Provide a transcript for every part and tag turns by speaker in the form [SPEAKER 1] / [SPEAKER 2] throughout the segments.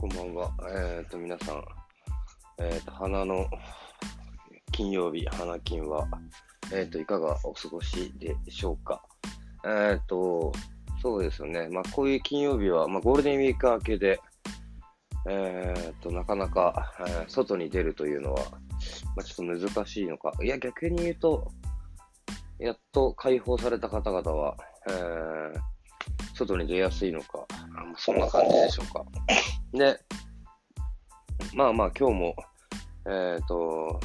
[SPEAKER 1] こんばんは。えっ、と、皆さん、えっ、と、花の金曜日、花金は、えっ、と、いかがお過ごしでしょうか？えっ、と、そうですよね。まあ、こういう金曜日は、まあ、ゴールデンウィーク明けで、えっ、と、なかなか、え外に出るというのは、まあ、ちょっと難しいのか。いや、逆に言うと、やっと解放された方々は、えー外に出やすいのか、そんな感じでしょうか。で、まあまあ今日も、えっ、と、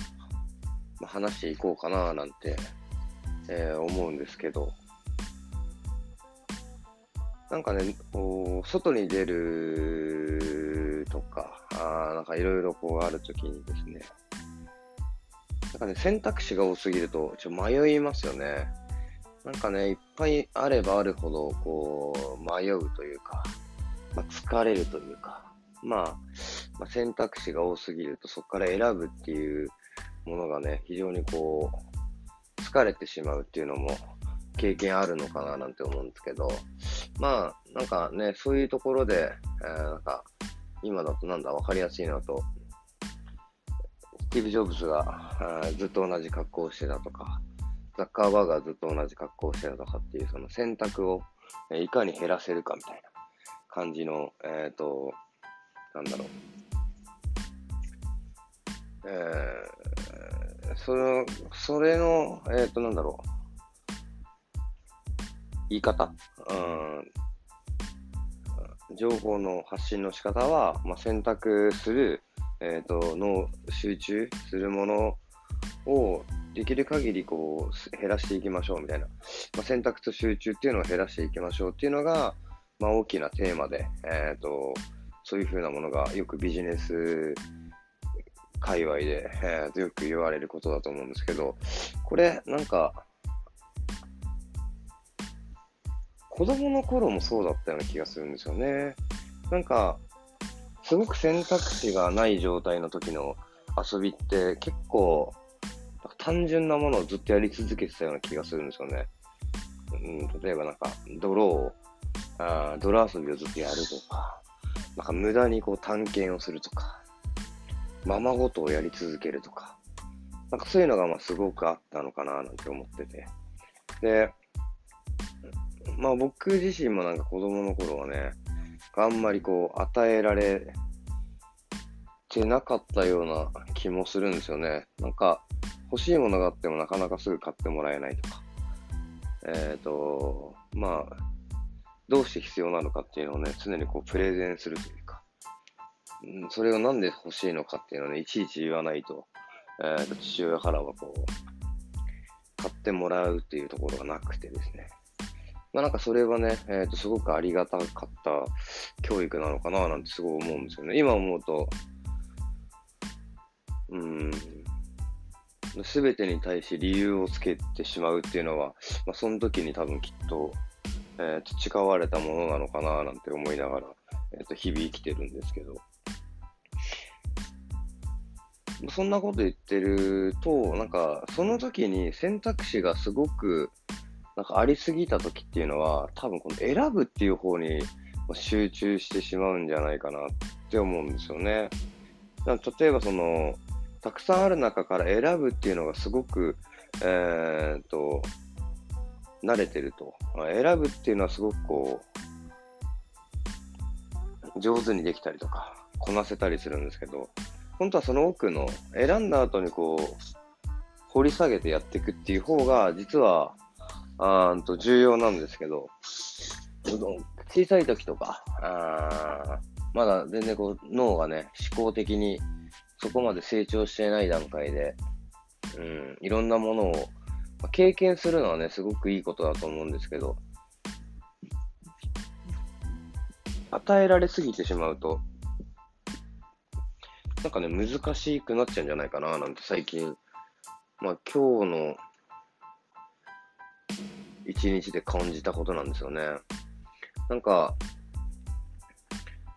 [SPEAKER 1] まあ話していこうかななんて、えー思うんですけど、なんかね、こう外に出るとか、あなんかいろいろこうあるときにですね、なんかね、選択肢が多すぎると、ちょっと迷いますよね。なんかね、いっぱいあればあるほど、こう、迷うというか、まあ、疲れるというか、まあ、まあ、選択肢が多すぎると、そこから選ぶっていうものがね、非常にこう、疲れてしまうっていうのも経験あるのかななんて思うんですけど、まあ、なんかね、そういうところで、えーなんか、今だとなんだ、わかりやすいのだと、スティーブ・ジョブズがあーずっと同じ格好をしてたとか、ザッカーバーガーずっと同じ格好をしてたとかっていう、その選択をえーいかに減らせるかみたいな。感じの、えっ、と、なんだろう。えー、その、それの、えっ、と、なんだろう。言い方。うん。情報の発信の仕方は、まあ、選択する、えっ、と、の集中するものをできる限りこう減らしていきましょうみたいな、まあ、選択と集中っていうのを減らしていきましょうっていうのが、まあ、大きなテーマで、えー、とそういうふうなものがよくビジネス界隈で、えーとよく言われることだと思うんですけど、これなんか子供の頃もそうだったような気がするんですよね。なんか、すごく選択肢がない状態の時の遊びって結構単純なものをずっとやり続けてたような気がするんですよね。うん、例えばなんか、泥を、あ泥遊びをずっとやるとか、なんか無駄にこう探検をするとか、ままごとをやり続けるとか、なんかそういうのがまあすごくあったのかななんて思ってて。で、まあ僕自身もなんか子供の頃はね、あんまりこう与えられてなかったような気もするんですよね。なんか欲しいものがあってもなかなかすぐ買ってもらえないとか。えっ、と、まあ、どうして必要なのかっていうのをね、常にこうプレゼンするというか、うんそれをなんで欲しいのかっていうのをね、いちいち言わないと、えー父親からはこう、買ってもらうっていうところがなくてですね。まあなんかそれはね、えっ、と、すごくありがたかった教育なのかななんてすごい思うんですよね。今思うと、うん、すべてに対して理由をつけてしまうっていうのは、まあその時に多分きっと、えー培われたものなのかななんて思いながら、えっ、と、日々生きてるんですけど。そんなこと言ってると、なんか、その時に選択肢がすごく、なんかありすぎた時っていうのは、多分この選ぶっていう方に集中してしまうんじゃないかなって思うんですよね。例えばその、たくさんある中から選ぶっていうのがすごく、えーっと、慣れてると。選ぶっていうのはすごくこう、上手にできたりとか、こなせたりするんですけど、本当はその奥の選んだ後にこう、掘り下げてやっていくっていう方が、実は、あーんと重要なんですけど、小さい時とか、あーまだ全然こう脳がね、思考的にそこまで成長していない段階で、うん、いろんなものを、まあ経験するのはね、すごくいいことだと思うんですけど、与えられすぎてしまうと、なんかね、難しくなっちゃうんじゃないかな、なんて最近、まあ今日の一日で感じたことなんですよね。なんか、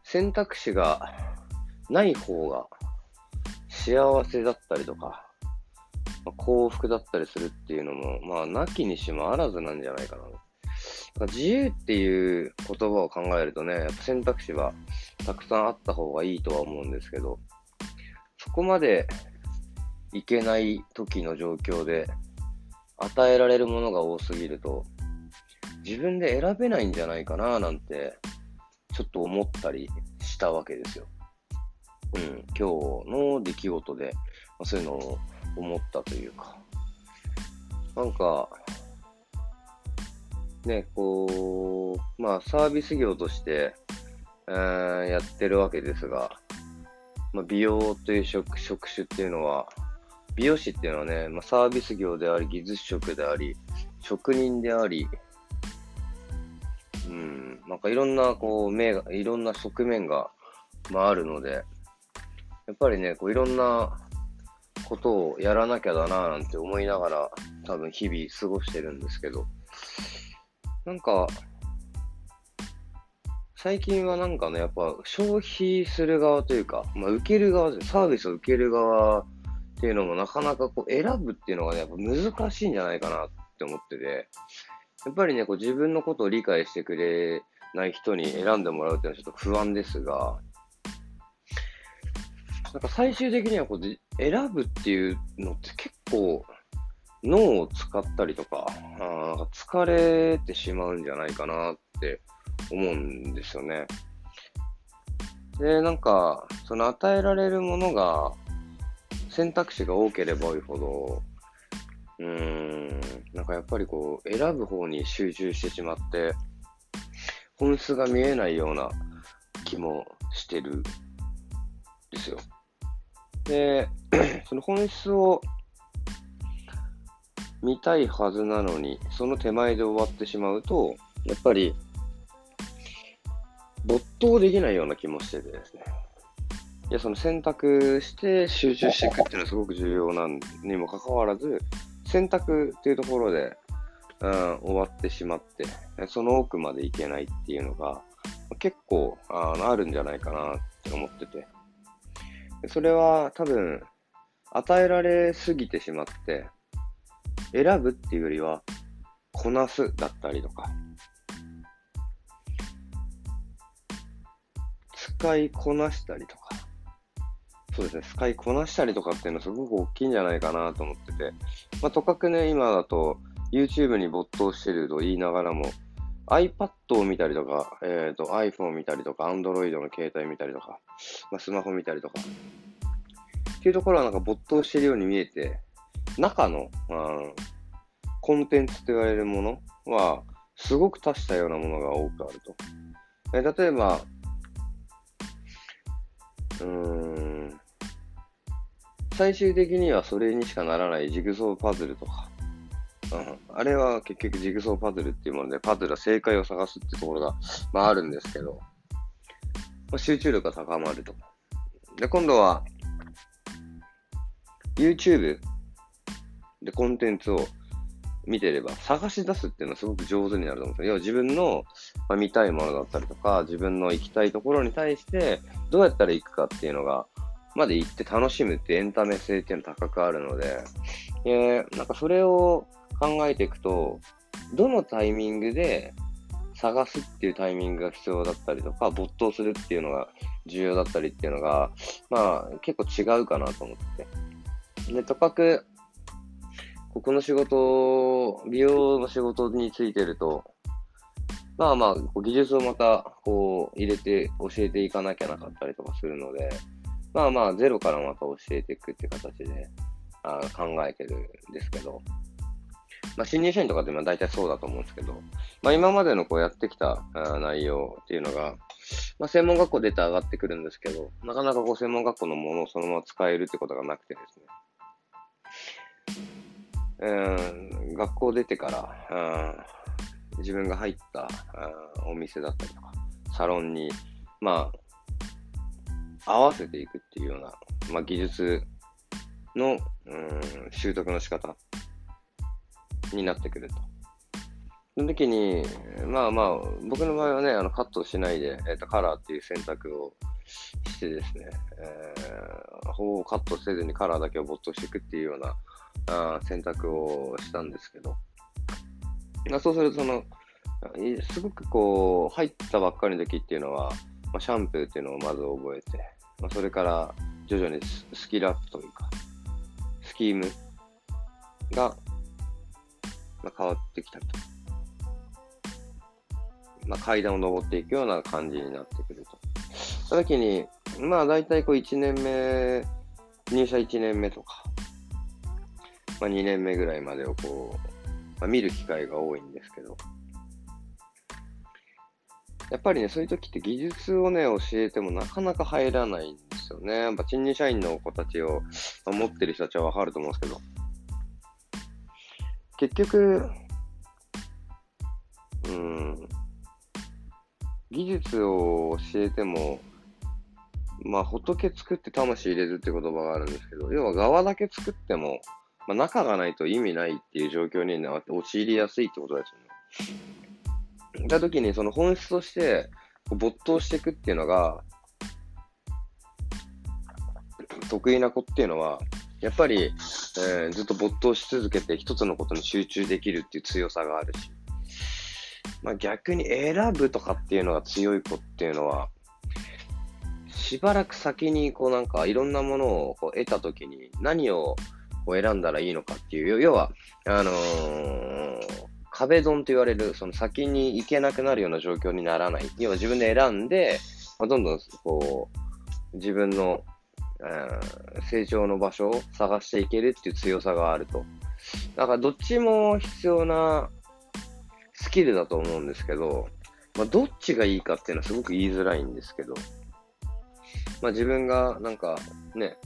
[SPEAKER 1] 選択肢がない方が幸せだったりとか、まあ幸福だったりするっていうのも、まあ、なきにしもあらずなんじゃないかな。自由っていう言葉を考えるとね、やっぱ選択肢はたくさんあった方がいいとは思うんですけど、そこまでいけない時の状況で与えられるものが多すぎると、自分で選べないんじゃないかななんて、ちょっと思ったりしたわけですよ。うん、今日の出来事で、まあ、そういうのを思ったというか、なんか、ね、こう、まあサービス業として、えー、やってるわけですが、まあ、美容という職職種っていうのは、美容師っていうのはね、まあ、サービス業であり、技術職であり、職人であり、うん、なんかいろんな、こう、目が、いろんな側面が、まあ、あるので、やっぱりね、こういろんなことをやらなきゃだななんて思いながら、多分日々過ごしてるんですけど、なんか、最近はなんかね、やっぱ消費する側というか、まあ、受ける側で、サービスを受ける側っていうのもなかなかこう選ぶっていうのがね、やっぱ難しいんじゃないかなって思ってて、やっぱりね、こう自分のことを理解してくれない人に選んでもらうっていうのはちょっと不安ですが、なんか最終的にはこう選ぶっていうのって結構脳を使ったりとか、あなんか疲れてしまうんじゃないかなって思うんですよね。で、なんか、その与えられるものが、選択肢が多ければ多いほど、うーん、なんかやっぱりこう、選ぶ方に集中してしまって、本質が見えないような気もしてるんですよ。で、その本質を見たいはずなのに、その手前で終わってしまうと、やっぱり、没頭できないような気もしててですね。いや、その選択して集中していくっていうのはすごく重要なんにもかかわらず、選択っていうところで、うん、終わってしまって、その奥までいけないっていうのが、結構ああるんじゃないかなって思ってて。それは多分、与えられすぎてしまって、選ぶっていうよりは、こなすだったりとか、使いこなしたりとか、そうですね、使いこなしたりとかっていうのはすごく大きいんじゃないかなと思ってて、まあ、とかくね、今だと YouTube に没頭してると言いながらも、iPad を見たりとか、えっ、ー、と iPhone を見たりとか、Android の携帯見たりとか、まあ、スマホ見たりとか、っていうところはなんか没頭しているように見えて、中の、うん、コンテンツと言われるものは、すごく足したようなものが多くあると。え例えば、うーん、最終的にはそれにしかならないジグソーパズルとか、うん、あれは結局ジグソーパズルっていうもので、パズルは正解を探すってところが、まああるんですけど、まあ、集中力が高まると。で、今度は、YouTube でコンテンツを見てれば、探し出すっていうのはすごく上手になると思うんですよ。要は自分の、まあ、見たいものだったりとか、自分の行きたいところに対して、どうやったら行くかっていうのが、まで行って楽しむってエンタメ性っていうの高くあるので、えー、なんかそれを考えていくと、どのタイミングで探すっていうタイミングが必要だったりとか、没頭するっていうのが重要だったりっていうのが、まあ結構違うかなと思って。で、とかく、ここの仕事、美容の仕事についてると、まあまあ、技術をまた、こう、入れて教えていかなきゃなかったりとかするので、まあまあ、ゼロからまた教えていくっていう形であ考えてるんですけど、まあ、新入社員とかって大体そうだと思うんですけど、まあ、今までのこうやってきた内容っていうのが、まあ、専門学校出て上がってくるんですけど、なかなかこう専門学校のものをそのまま使えるってことがなくてですね、うん、学校出てから、うん、自分が入った、うん、お店だったりとか、サロンに、まあ、合わせていくっていうような、まあ、技術の、うん、習得の仕方になってくると。その時に、まあまあ、僕の場合はね、あのカットしないで、えーと、カラーっていう選択をしてですね、えー、ほぼカットせずにカラーだけを没頭していくっていうような、あ選択をしたんですけど、まあ、そうするとその、すごくこう、入ったばっかりの時っていうのは、まあ、シャンプーっていうのをまず覚えて、まあ、それから徐々にスキルアップというか、スキームが、まあ、変わってきたと。まあ、階段を登っていくような感じになってくると。その時に、まあ大体こう1年目、入社1年目とか、まあ2年目ぐらいまでをこう、まあ、見る機会が多いんですけど、やっぱりね、そういう時って技術をね、教えてもなかなか入らないんですよね。やっぱ新入社員の子たちをまあ持ってる人たちはわかると思うんですけど、結局、うん、技術を教えても、まあ、仏作って魂入れるって言葉があるんですけど、要は側だけ作っても、まあ、中がないと意味ないっていう状況になって陥りやすいってことですよね。た時にその本質として没頭していくっていうのが、得意な子っていうのは、やっぱり、えー、ずっと没頭し続けて一つのことに集中できるっていう強さがあるし、まあ、逆に選ぶとかっていうのが強い子っていうのは、しばらく先にこうなんかいろんなものをこう得たときに何をこう選んだらいいのかっていう、要は、あのー、壁ドンと言われる、その先に行けなくなるような状況にならない。要は自分で選んで、ま、どんどんこう、自分の、えー、成長の場所を探していけるっていう強さがあると。だからどっちも必要なスキルだと思うんですけど、まあ、どっちがいいかっていうのはすごく言いづらいんですけど、まあ、自分がなんかね、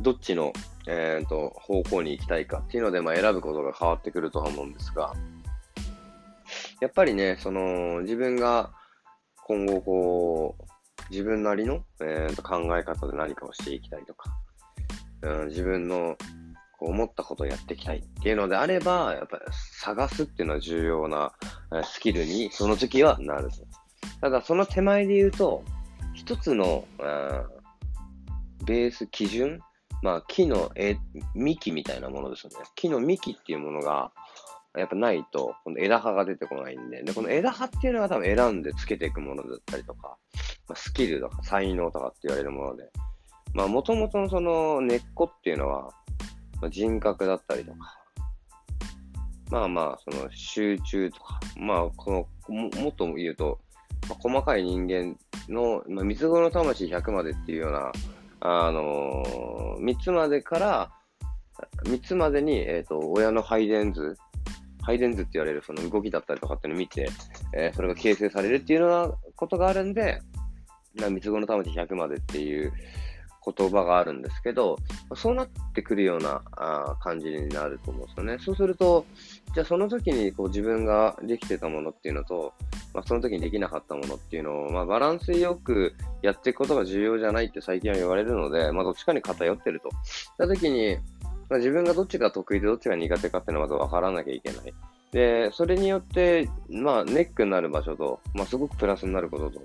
[SPEAKER 1] どっちの、えーと、方向に行きたいかっていうので、まあ、選ぶことが変わってくるとは思うんですが、やっぱりね、その自分が今後こう、自分なりの、えー、と考え方で何かをしていきたいとか、うん、自分のこう思ったことをやっていきたいっていうのであれば、やっぱり探すっていうのは重要なスキルにその時はなる。ただその手前で言うと、一つの、ベース基準まあ、木のえ幹みたいなものですよね。木の幹っていうものが、やっぱないと、この枝葉が出てこないんで、で、この枝葉っていうのは多分選んでつけていくものだったりとか、まあ、スキルとか才能とかって言われるもので、まあ、もともとのその根っこっていうのは、まあ、人格だったりとか、まあまあ、その集中とか、まあ、この、ももっと言うと、まあ、細かい人間の、まあ、三つ子の魂100までっていうような、あのー、3つまでから、3つまでに、えっ、ー、と、親の配電図、配電図って言われるその動きだったりとかっていうのを見て、えー、それが形成されるっていうようなことがあるんで、三つ子の魂100までっていう言葉があるんですけど、そうなってくるようなあ感じになると思うんですよね。そうすると、じゃあその時にこう自分ができてたものっていうのと、まあ、その時にできなかったものっていうのを、まあ、バランスよくやっていくことが重要じゃないって最近は言われるので、まあ、どっちかに偏ってると。した時に、まあ、自分がどっちが得意でどっちが苦手かっていうのはまず分からなきゃいけない。で、それによって、まあ、ネックになる場所と、まあ、すごくプラスになることと、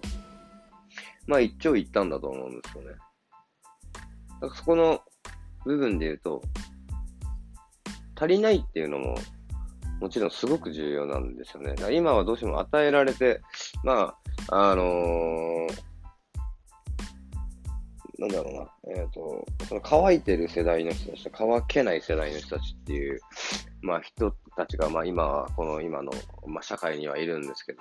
[SPEAKER 1] まあ、一長一短だと思うんですよね。だからそこの部分で言うと、足りないっていうのも、もちろんすごく重要なんですよね。今はどうしても与えられて、まあ、あのー、なんだろうな、えっ、ー、と、その乾いてる世代の人たちと乾けない世代の人たちっていう、まあ人たちが、まあ今は、この今の、まあ、社会にはいるんですけど、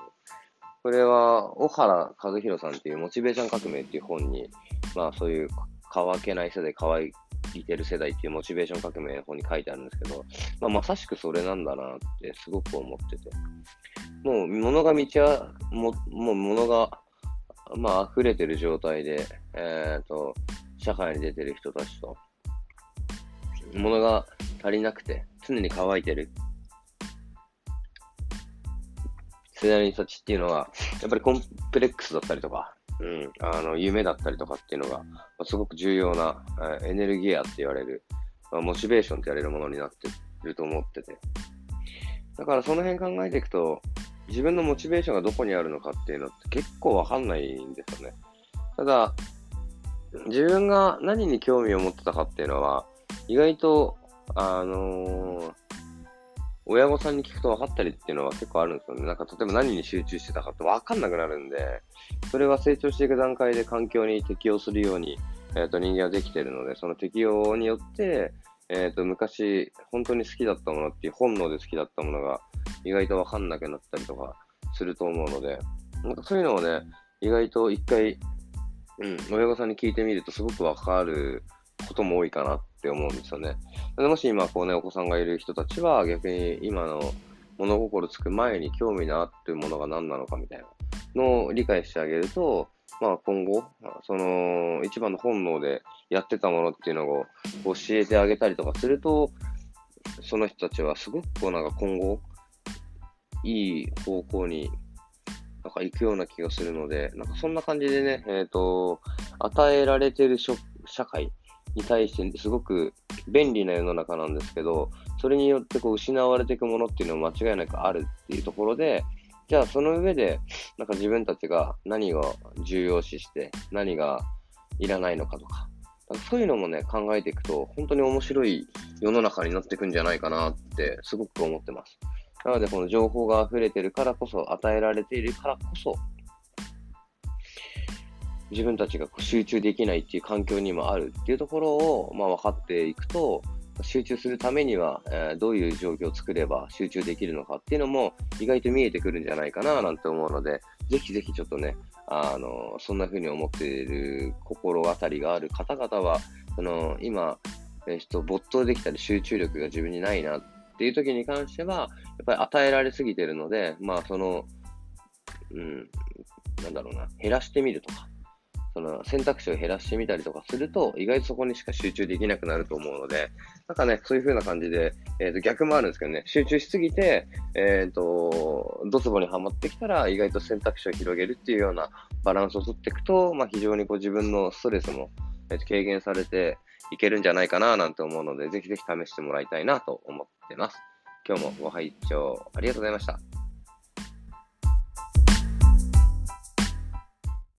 [SPEAKER 1] これは、小原和弘さんっていうモチベーション革命っていう本に、まあそういう乾けない世代、乾いてる世代っていうモチベーション革命の方に書いてあるんですけど、まあ、まさしくそれなんだなってすごく思ってて。もう物が道は、ももう物が、まあ溢れてる状態で、えっ、ー、と、社会に出てる人たちと、物が足りなくて、常に乾いてる世代の人たちっていうのは、やっぱりコンプレックスだったりとか、うん、あの、夢だったりとかっていうのが、ま、すごく重要な、エネルギーアって言われる、まあ、モチベーションって言われるものになってると思ってて。だからその辺考えていくと、自分のモチベーションがどこにあるのかっていうのって結構わかんないんですよね。ただ、自分が何に興味を持ってたかっていうのは、意外と、あのー、親御さんに聞くと分かったりっていうのは結構あるんですよね。なんか例えば何に集中してたかって分かんなくなるんで、それは成長していく段階で環境に適応するように、えっ、ー、と人間はできてるので、その適応によって、えっ、ー、と昔本当に好きだったものっていう本能で好きだったものが意外と分かんなくなったりとかすると思うので、なんかそういうのをね、意外と一回、うん、親御さんに聞いてみるとすごく分かることも多いかなって思うんですよね。でもし今、こうね、お子さんがいる人たちは、逆に今の物心つく前に興味のあってるものが何なのかみたいなのを理解してあげると、まあ今後、その一番の本能でやってたものっていうのを教えてあげたりとかすると、その人たちはすごくこうなんか今後、いい方向になんか行くような気がするので、なんかそんな感じでね、えっ、ー、と、与えられてる社会に対してすごく便利な世の中なんですけど、それによってこう失われていくものっていうのは間違いなくあるっていうところで、じゃあその上で、なんか自分たちが何が重要視して、何がいらないのかとかか、そういうのもね、考えていくと、本当に面白い世の中になっていくんじゃないかなってすごく思ってます。なので、この情報が溢れてるからこそ、与えられているからこそ、自分たちが集中できないっていう環境にもあるっていうところを、まあ、分かっていくと、集中するためには、えー、どういう状況を作れば集中できるのかっていうのも意外と見えてくるんじゃないかななんて思うので、ぜひぜひちょっとね、あの、そんな風に思っている心当たりがある方々は、その、今、えー、没頭できたり集中力が自分にないなっっていう時に関しては、やっぱり与えられすぎてるので、まあその、うん、なんだろうな、減らしてみるとか、その選択肢を減らしてみたりとかすると、意外とそこにしか集中できなくなると思うので、なんかね、そういう風な感じで、えっ、ー、と、逆もあるんですけどね、集中しすぎて、えっ、ー、と、ドツボにはまってきたら、意外と選択肢を広げるっていうようなバランスを取っていくと、まあ、非常にこう自分のストレスも、えー、軽減されていけるんじゃないかななんて思うので、ぜひぜひ試してもらいたいなと思ってます。今日もご拝聴ありがとうございました。